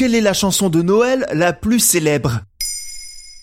Quelle est la chanson de Noël la plus célèbre?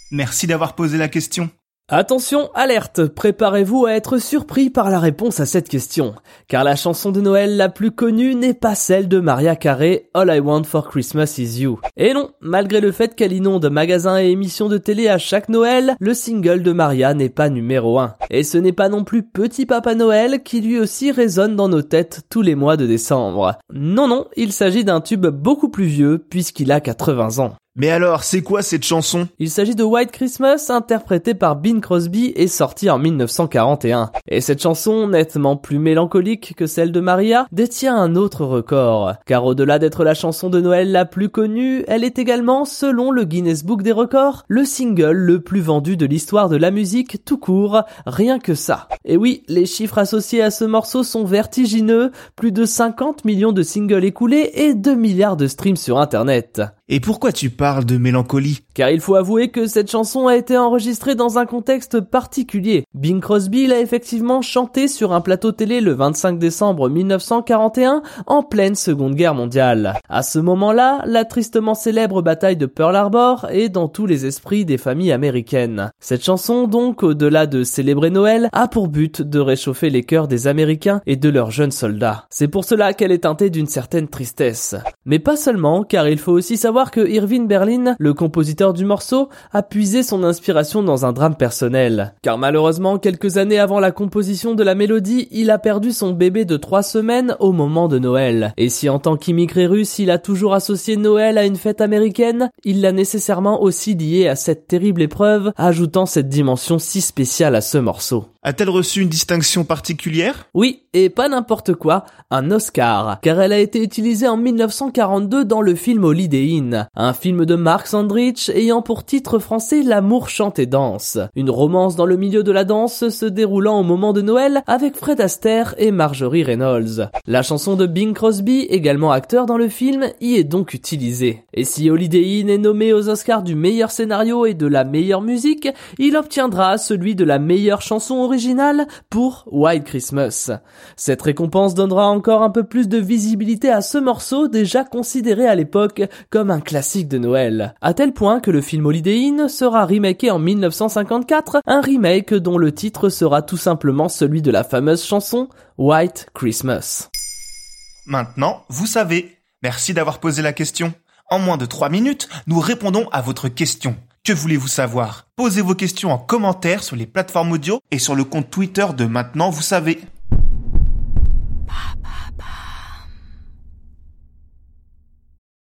Merci d'avoir posé la question. Attention, alerte, préparez-vous à être surpris par la réponse à cette question, car la chanson de Noël la plus connue n'est pas celle de Maria Carey, All I Want for Christmas is You. Et non, malgré le fait qu'elle inonde magasins et émissions de télé à chaque Noël, le single de Maria n'est pas numéro 1. Et ce n'est pas non plus Petit Papa Noël qui lui aussi résonne dans nos têtes tous les mois de décembre. Non non, il s'agit d'un tube beaucoup plus vieux puisqu'il a 80 ans. Mais alors, c'est quoi cette chanson? Il s'agit de White Christmas, interprété par Bing Crosby et sorti en 1941. Et cette chanson, nettement plus mélancolique que celle de Maria, détient un autre record. Car au-delà d'être la chanson de Noël la plus connue, elle est également, selon le Guinness Book des records, le single le plus vendu de l'histoire de la musique tout court, rien que ça. Et oui, les chiffres associés à ce morceau sont vertigineux, plus de 50 millions de singles écoulés et 2 milliards de streams sur internet. Et pourquoi tu parles de mélancolie? Car il faut avouer que cette chanson a été enregistrée dans un contexte particulier. Bing Crosby l'a effectivement chantée sur un plateau télé le 25 décembre 1941 en pleine Seconde Guerre mondiale. À ce moment-là, la tristement célèbre bataille de Pearl Harbor est dans tous les esprits des familles américaines. Cette chanson donc, au-delà de célébrer Noël, a pour but de réchauffer les cœurs des Américains et de leurs jeunes soldats. C'est pour cela qu'elle est teintée d'une certaine tristesse. Mais pas seulement, car il faut aussi savoir que Irving Berlin, le compositeur du morceau, a puisé son inspiration dans un drame personnel. Car malheureusement, quelques années avant la composition de la mélodie, il a perdu son bébé de trois semaines au moment de Noël. Et si en tant qu'immigré russe, il a toujours associé Noël à une fête américaine, il l'a nécessairement aussi lié à cette terrible épreuve, ajoutant cette dimension si spéciale à ce morceau. A-t-elle reçu une distinction particulière? Oui, et pas n'importe quoi, un Oscar, car elle a été utilisée en 1942 dans le film Holiday Inn, un film de Mark Sandrich ayant pour titre français L'amour chante et danse, une romance dans le milieu de la danse se déroulant au moment de Noël avec Fred Astaire et Marjorie Reynolds. La chanson de Bing Crosby, également acteur dans le film, y est donc utilisée. Et si Holiday Inn est nommé aux Oscars du meilleur scénario et de la meilleure musique, il obtiendra celui de la meilleure chanson originale pour White Christmas. Cette récompense donnera encore un peu plus de visibilité à ce morceau déjà considéré à l'époque comme un classique de Noël. À tel point le film Holiday Inn sera remaké en 1954, un remake dont le titre sera tout simplement celui de la fameuse chanson White Christmas. Maintenant, vous savez. Merci d'avoir posé la question. En moins de 3 minutes, nous répondons à votre question. Que voulez-vous savoir? Posez vos questions en commentaire sur les plateformes audio et sur le compte Twitter de Maintenant, vous savez.